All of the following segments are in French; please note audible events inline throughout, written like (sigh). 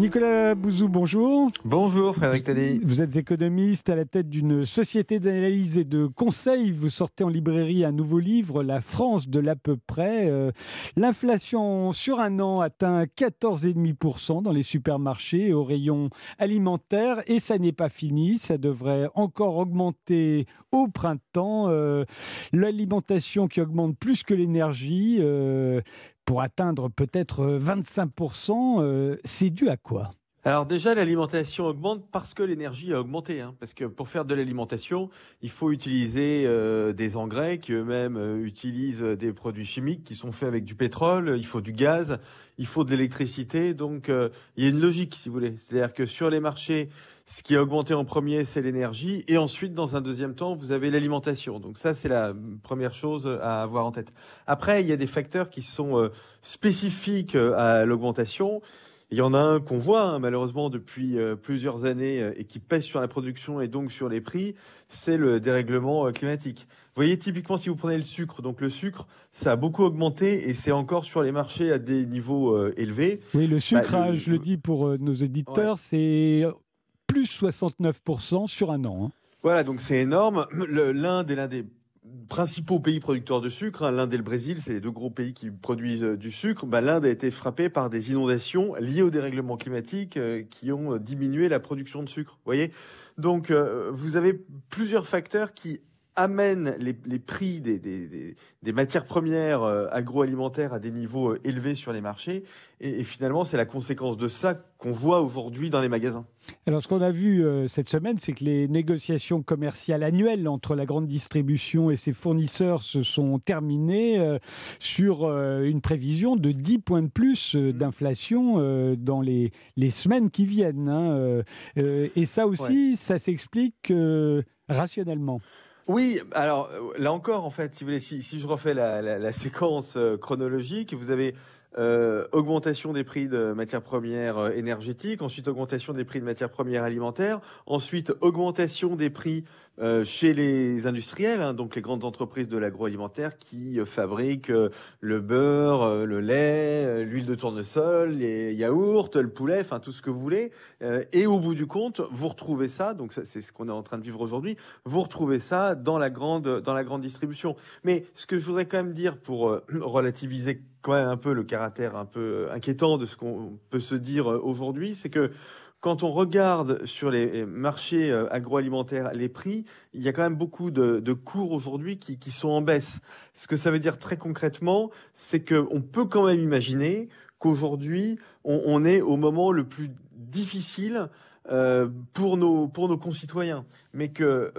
Nicolas Bouzou, bonjour. Bonjour Frédéric Tadé. Vous êtes économiste à la tête d'une société d'analyse et de conseil. Vous sortez en librairie un nouveau livre, La France de l'à peu près. Euh, l'inflation sur un an atteint 14,5% dans les supermarchés et au rayon alimentaire. Et ça n'est pas fini, ça devrait encore augmenter au printemps. Euh, l'alimentation qui augmente plus que l'énergie. Euh, pour atteindre peut-être 25%, euh, euh, c'est dû à quoi? Alors déjà, l'alimentation augmente parce que l'énergie a augmenté. Hein. parce que pour faire de l'alimentation, il faut utiliser euh, des engrais qui eux-mêmes utilisent des produits chimiques qui sont faits avec du pétrole. Il faut du gaz, il faut de l'électricité. Donc il y a une logique, si vous voulez. C'est-à-dire que sur les marchés, ce qui a augmenté en premier, c'est l'énergie. Et ensuite, dans un deuxième temps, vous avez l'alimentation. Donc ça, c'est la première chose à avoir en tête. Après, il y a des facteurs qui sont euh, spécifiques euh, à l'augmentation. Il y en a un qu'on voit hein, malheureusement depuis euh, plusieurs années et qui pèse sur la production et donc sur les prix, c'est le dérèglement climatique. Vous voyez, typiquement, si vous prenez le sucre, donc le sucre, ça a beaucoup augmenté et c'est encore sur les marchés à des niveaux élevés. Oui, le sucre, bah, hein, je le dis pour nos éditeurs, c'est plus 69% sur un an. Hein. Voilà, donc c'est énorme. L'Inde est l'un des principaux pays producteurs de sucre, hein. l'Inde et le Brésil, c'est les deux gros pays qui produisent euh, du sucre. Bah, L'Inde a été frappée par des inondations liées au dérèglement climatique euh, qui ont euh, diminué la production de sucre. Voyez, donc vous avez plusieurs facteurs qui amène les, prix des, matières premières euh, agroalimentaires à des niveaux euh, élevés sur les marchés. Et, finalement, c'est la conséquence de ça qu'on voit aujourd'hui dans les magasins. Alors, ce qu'on a vu euh, cette semaine, c'est que les négociations commerciales annuelles entre la grande distribution et ses fournisseurs se sont terminées sur une prévision de 10 points de plus mmh. d'inflation dans les, semaines qui viennent. Hein, et ça aussi, ça s'explique rationnellement. Oui, alors là encore, en fait, si, vous voulez, si, je refais la, séquence euh, chronologique, vous avez euh, augmentation des prix de matières premières euh, énergétiques, ensuite augmentation des prix de matières premières alimentaires, ensuite augmentation des prix euh, chez les industriels, hein, donc les grandes entreprises de l'agroalimentaire qui fabriquent le beurre, le lait, l'huile de tournesol, les yaourts, le poulet, enfin tout ce que vous voulez. et au bout du compte, vous retrouvez ça, donc c'est ce qu'on est en train de vivre aujourd'hui, vous retrouvez ça dans la grande, dans la grande distribution. Mais ce que je voudrais quand même dire pour (clears throat) relativiser quand même un peu le caractère un peu euh, inquiétant de ce qu'on peut se dire euh, aujourd'hui, c'est que quand on regarde sur les marchés euh, agroalimentaires les prix, il y a quand même beaucoup de, cours aujourd'hui qui, sont en baisse. Ce que ça veut dire très concrètement, c'est qu'on peut quand même imaginer qu'aujourd'hui, on, est au moment le plus difficile pour, nos, pour nos concitoyens, mais que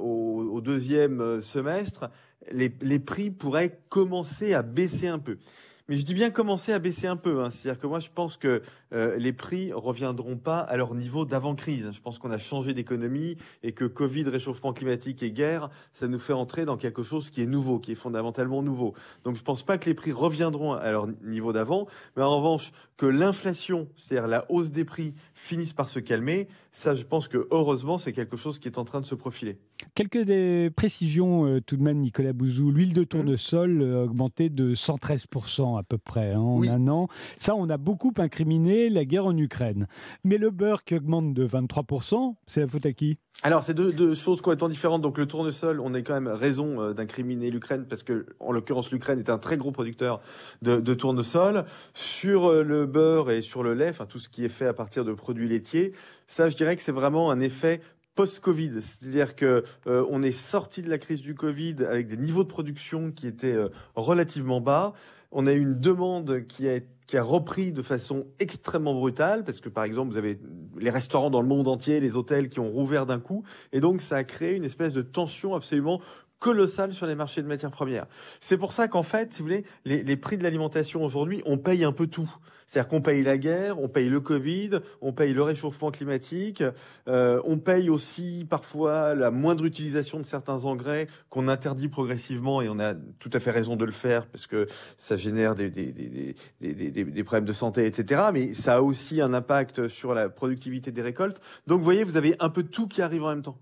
au, deuxième semestre, les, prix pourraient commencer à baisser un peu. Mais je dis bien commencer à baisser un peu. Hein. C'est-à-dire que moi, je pense que euh, les prix reviendront pas à leur niveau d'avant-crise. Je pense qu'on a changé d'économie et que Covid, réchauffement climatique et guerre, ça nous fait entrer dans quelque chose qui est nouveau, qui est fondamentalement nouveau. Donc, je pense pas que les prix reviendront à leur niveau d'avant. Mais en revanche, que l'inflation, c'est-à-dire la hausse des prix, finissent par se calmer. Ça, je pense que heureusement, c'est quelque chose qui est en train de se profiler. Quelques des précisions euh, tout de même, Nicolas Bouzou. L'huile de mmh. tournesol euh, a augmenté de 113% à peu près hein, en un an. Ça, on a beaucoup incriminé la guerre en Ukraine. Mais le beurre qui augmente de 23%, c'est la faute à qui? Alors, c'est deux, choses complètement différentes. Donc, le tournesol, on a quand même raison euh, d'incriminer l'Ukraine parce que, en l'occurrence, l'Ukraine est un très gros producteur de, tournesol. Sur euh, le beurre et sur le lait, enfin, tout ce qui est fait à partir de produits laitiers, ça, je dirais que c'est vraiment un effet post-Covid, c'est-à-dire que euh, on est sorti de la crise du Covid avec des niveaux de production qui étaient relativement bas. On a eu une demande qui a qui a repris de façon extrêmement brutale, parce que par exemple, vous avez les restaurants dans le monde entier, les hôtels qui ont rouvert d'un coup, et donc ça a créé une espèce de tension absolument colossale sur les marchés de matières premières. C'est pour ça qu'en fait, si vous voulez, les, prix de l'alimentation aujourd'hui, on paye un peu tout. C'est-à-dire qu'on paye la guerre, on paye le Covid, on paye le réchauffement climatique, euh, on paye aussi parfois la moindre utilisation de certains engrais qu'on interdit progressivement et on a tout à fait raison de le faire parce que ça génère des, des, des, des problèmes de santé, etc. Mais ça a aussi un impact sur la productivité des récoltes. Donc vous voyez, vous avez un peu tout qui arrive en même temps.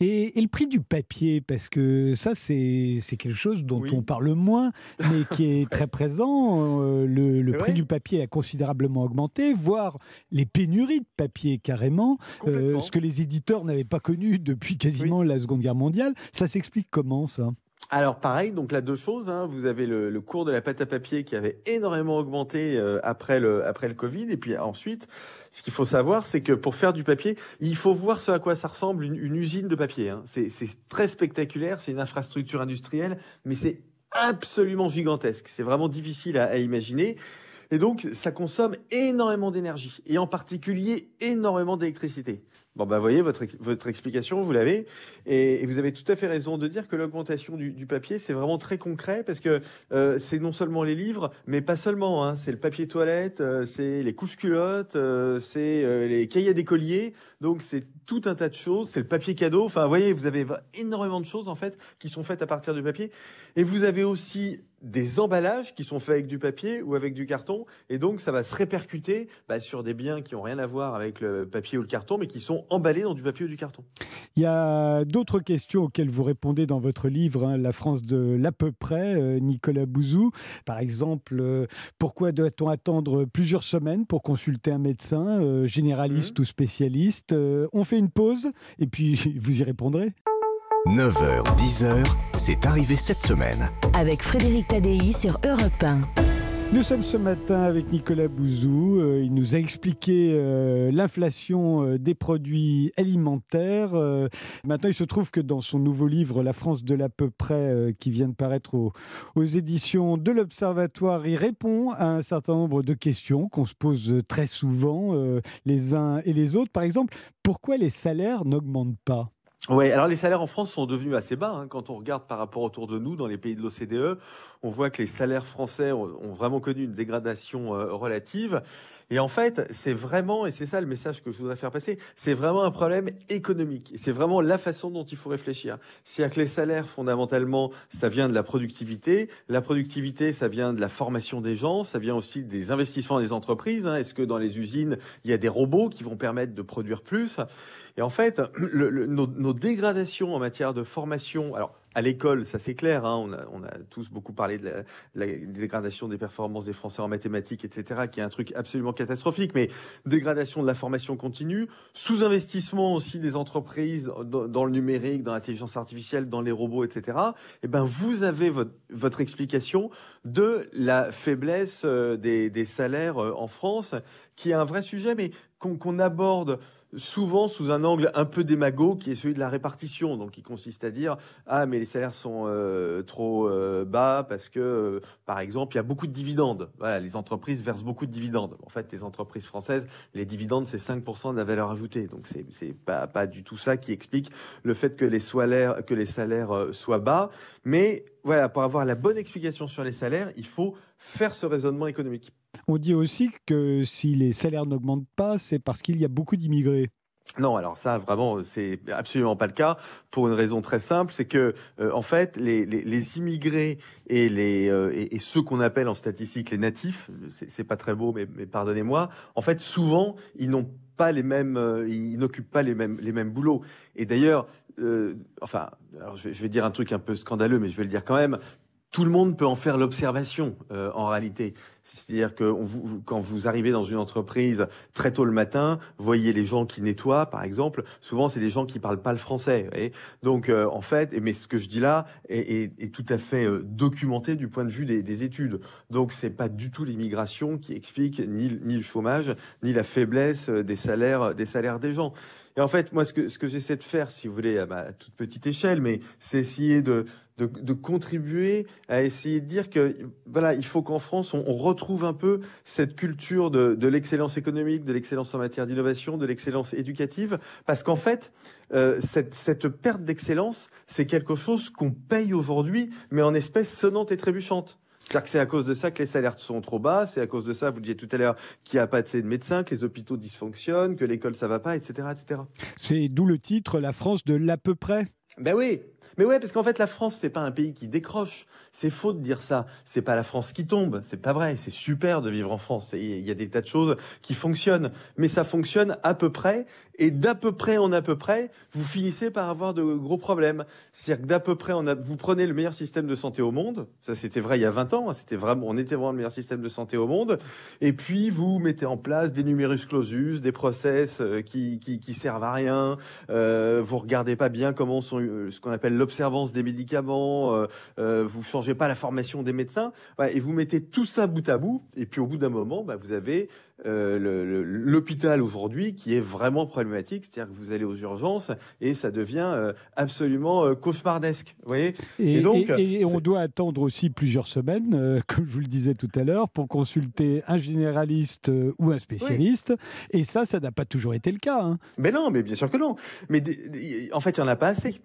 Et, le prix du papier, parce que ça, c'est quelque chose dont on parle moins, mais qui est très présent. Euh, le, prix du papier a considérablement augmenté, voire les pénuries de papier carrément, euh, ce que les éditeurs n'avaient pas connu depuis quasiment la Seconde Guerre mondiale. Ça s'explique comment ça? Alors pareil, donc là deux choses. Hein. Vous avez le, cours de la pâte à papier qui avait énormément augmenté euh, après, le, après le Covid. Et puis ensuite, ce qu'il faut savoir, c'est que pour faire du papier, il faut voir ce à quoi ça ressemble une, usine de papier. Hein. C'est très spectaculaire, c'est une infrastructure industrielle, mais c'est absolument gigantesque. C'est vraiment difficile à imaginer. Et donc, ça consomme énormément d'énergie, et en particulier énormément d'électricité. Bon, bah, voyez, votre, votre explication, vous l'avez. Et, vous avez tout à fait raison de dire que l'augmentation du, papier, c'est vraiment très concret parce que euh, c'est non seulement les livres, mais pas seulement. Hein. C'est le papier toilette, euh, c'est les couches culottes, euh, c'est les cahiers d'écoliers. Donc, c'est tout un tas de choses. C'est le papier cadeau. Enfin, vous voyez, vous avez énormément de choses, en fait, qui sont faites à partir du papier. Et vous avez aussi des emballages qui sont faits avec du papier ou avec du carton. Et donc, ça va se répercuter bah, sur des biens qui n'ont rien à voir avec le papier ou le carton, mais qui sont emballés dans du papier ou du carton. Il y a d'autres questions auxquelles vous répondez dans votre livre, hein, La France de l'à peu près, euh, Nicolas Bouzou. Par exemple, euh, pourquoi doit-on attendre plusieurs semaines pour consulter un médecin, euh, généraliste mmh. ou spécialiste On fait une pause et puis (laughs) vous y répondrez. 9h, 10h, c'est arrivé cette semaine. Avec Frédéric Tadei sur Europe 1. Nous sommes ce matin avec Nicolas Bouzou. Euh, il nous a expliqué euh, l'inflation euh, des produits alimentaires. maintenant, il se trouve que dans son nouveau livre, La France de l'à peu près, qui vient de paraître aux éditions de l'Observatoire, il répond à un certain nombre de questions qu'on se pose très souvent, les uns et les autres. Par exemple, pourquoi les salaires n'augmentent pas? Oui, alors les salaires en France sont devenus assez bas. Hein. Quand on regarde par rapport autour de nous, dans les pays de l'OCDE, on voit que les salaires français ont, vraiment connu une dégradation euh, relative. Et en fait, c'est vraiment, et c'est ça le message que je voudrais faire passer, c'est vraiment un problème économique. C'est vraiment la façon dont il faut réfléchir. C'est-à-dire que les salaires, fondamentalement, ça vient de la productivité. La productivité, ça vient de la formation des gens, ça vient aussi des investissements des entreprises. Hein. Est-ce que dans les usines, il y a des robots qui vont permettre de produire plus? Et en fait, nos, nos dégradations en matière de formation, alors à l'école, ça c'est clair, hein, on, a, tous beaucoup parlé de la, dégradation des performances des Français en mathématiques, etc., qui est un truc absolument catastrophique, mais dégradation de la formation continue, sous-investissement aussi des entreprises dans, le numérique, dans l'intelligence artificielle, dans les robots, etc., et eh ben vous avez votre, explication de la faiblesse euh, des, salaires euh, en France, qui est un vrai sujet, mais qu'on aborde souvent sous un angle un peu démago qui est celui de la répartition, donc qui consiste à dire ah mais les salaires sont euh, trop euh, bas parce que euh, par exemple il y a beaucoup de dividendes. Voilà, les entreprises versent beaucoup de dividendes. En fait, les entreprises françaises, les dividendes c'est 5% de la valeur ajoutée, donc c'est c'est pas pas du tout ça qui explique le fait que les salaires que les salaires soient bas. Mais voilà, pour avoir la bonne explication sur les salaires, il faut faire ce raisonnement économique. On dit aussi que si les salaires n'augmentent pas, c'est parce qu'il y a beaucoup d'immigrés. Non, alors ça, vraiment, c'est absolument pas le cas pour une raison très simple, c'est que euh, en fait, les, immigrés et, les, euh, et, ceux qu'on appelle en statistique les natifs, c'est pas très beau, mais, pardonnez-moi, en fait, souvent, ils n'ont pas les mêmes, euh, ils n'occupent pas les mêmes, les mêmes boulots. Et d'ailleurs, enfin, alors je vais, dire un truc un peu scandaleux, mais je vais le dire quand même tout le monde peut en faire l'observation en réalité. C'est-à-dire que quand vous arrivez dans une entreprise très tôt le matin, voyez les gens qui nettoient, par exemple, souvent c'est des gens qui parlent pas le français. Donc euh, en fait, mais ce que je dis là est, tout à fait euh, documenté du point de vue des, études. Donc c'est pas du tout l'immigration qui explique ni, le chômage, ni la faiblesse euh, des salaires des salaires des gens. Et en fait, moi, ce que, j'essaie de faire, si vous voulez, à ma toute petite échelle, mais c'est essayer de, de, contribuer à essayer de dire que voilà, il faut qu'en France, on, retrouve un peu cette culture de, l'excellence économique, de l'excellence en matière d'innovation, de l'excellence éducative, parce qu'en fait, euh, cette, cette, perte d'excellence, c'est quelque chose qu'on paye aujourd'hui, mais en espèces sonnantes et trébuchantes. C'est-à-dire que c'est à cause de ça que les salaires sont trop bas, c'est à cause de ça, vous disiez tout à l'heure, qu'il n'y a pas assez de médecins, que les hôpitaux dysfonctionnent, que l'école ça va pas, etc. etc. C'est d'où le titre La France de l'à peu près? Ben oui, Mais ouais, parce qu'en fait, la France, c'est pas un pays qui décroche. C'est faux de dire ça. C'est pas la France qui tombe. C'est pas vrai. C'est super de vivre en France. Il y a des tas de choses qui fonctionnent. Mais ça fonctionne à peu près. Et d'à peu près en à peu près, vous finissez par avoir de gros problèmes. C'est-à-dire que d'à peu près, on a, vous prenez le meilleur système de santé au monde. Ça, c'était vrai il y a 20 ans. Hein. C'était vraiment, on était vraiment le meilleur système de santé au monde. Et puis, vous mettez en place des numerus clausus, des process euh, qui, qui, servent à rien. Euh, vous regardez pas bien comment sont euh, ce qu'on appelle l'observance des médicaments. Euh, euh, vous changez pas la formation des médecins. Et vous mettez tout ça bout à bout. Et puis, au bout d'un moment, bah, vous avez euh, l'hôpital aujourd'hui qui est vraiment problématique, c'est-à-dire que vous allez aux urgences et ça devient euh, absolument euh, cauchemardesque. Vous voyez? Et, donc, et, on doit attendre aussi plusieurs semaines, (laughs) comme je vous le disais tout à l'heure, pour consulter un généraliste ou un spécialiste. Et ça, ça n'a pas toujours été le cas. Hein. Mais non, mais bien sûr que non. Mais en fait, il n'y en a pas assez.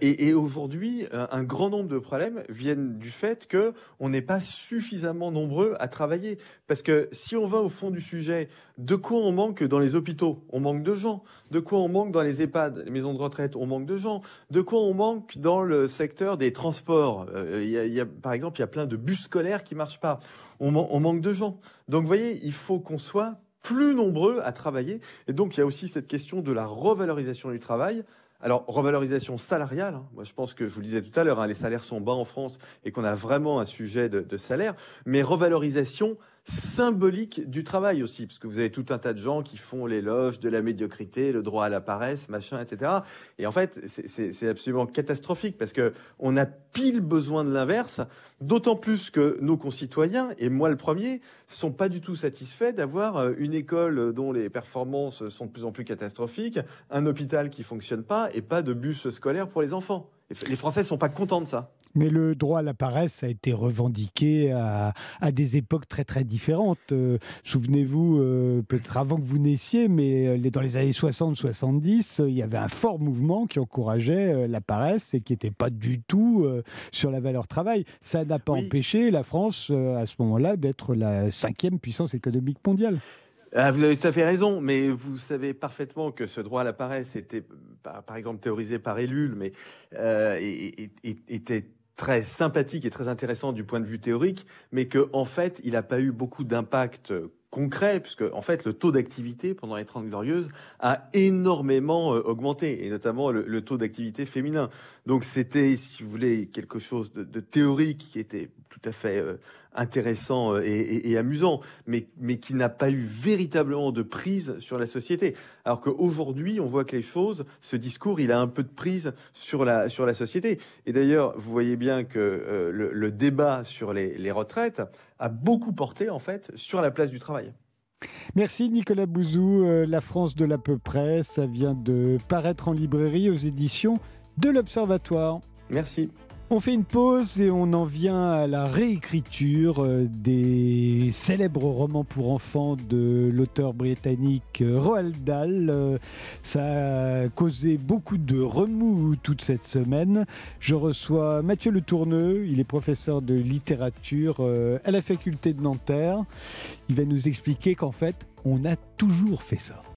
et, et aujourd'hui, un grand nombre de problèmes viennent du fait que on n'est pas suffisamment nombreux à travailler. Parce que si on va au fond du sujet, de quoi on manque dans les hôpitaux? On manque de gens. De quoi on manque dans les EHPAD, les maisons de retraite? On manque de gens. De quoi on manque dans le secteur des transports? Euh, y, a, Par exemple, il y a plein de bus scolaires qui marchent pas. On, on manque de gens. Donc, vous voyez, il faut qu'on soit plus nombreux à travailler. Et donc, il y a aussi cette question de la revalorisation du travail. Alors, revalorisation salariale, hein. moi je pense que je vous le disais tout à l'heure, hein, les salaires sont bas en France et qu'on a vraiment un sujet de, de salaire, mais revalorisation symbolique du travail aussi, parce que vous avez tout un tas de gens qui font l'éloge de la médiocrité, le droit à la paresse, machin, etc. Et en fait, c'est absolument catastrophique, parce que on a pile besoin de l'inverse, d'autant plus que nos concitoyens, et moi le premier, sont pas du tout satisfaits d'avoir euh, une école dont les performances sont de plus en plus catastrophiques, un hôpital qui fonctionne pas, et pas de bus scolaire pour les enfants. Les Français sont pas contents de ça. Mais le droit à la paresse a été revendiqué à, des époques très très différentes. Euh, souvenez-vous, euh, peut-être avant que vous naissiez, mais euh, dans les années 60-70, il y avait un fort mouvement qui encourageait la paresse et qui n'était pas du tout sur la valeur travail. Ça n'a pas empêché la France, à ce moment-là, d'être la cinquième puissance économique mondiale. Ah, vous avez tout à fait raison, mais vous savez parfaitement que ce droit à la paresse était, par, exemple, théorisé par Ellul, mais était très sympathique et très intéressant du point de vue théorique, mais qu'en en fait, il n'a pas eu beaucoup d'impact concret, puisque en fait, le taux d'activité pendant les Trente Glorieuses a énormément euh, augmenté, et notamment le, taux d'activité féminin. Donc c'était, si vous voulez, quelque chose de, théorique qui était tout à fait euh, intéressant euh, et, amusant, mais, mais qui n'a pas eu véritablement de prise sur la société. Alors qu'aujourd'hui, on voit que les choses, ce discours, il a un peu de prise sur la, sur la société. Et d'ailleurs, vous voyez bien que euh, le, débat sur les, les retraites a beaucoup porté, en fait, sur la place du travail. Merci Nicolas Bouzou. Euh, la France de l'à peu près, ça vient de paraître en librairie aux éditions de l'Observatoire. Merci. On fait une pause et on en vient à la réécriture euh, des célèbres romans pour enfants de l'auteur britannique euh, Roald Dahl. Euh, ça a causé beaucoup de remous toute cette semaine. Je reçois Mathieu Le Tourneux, il est professeur de littérature à la faculté de Nanterre. Il va nous expliquer qu'en fait, on a toujours fait ça.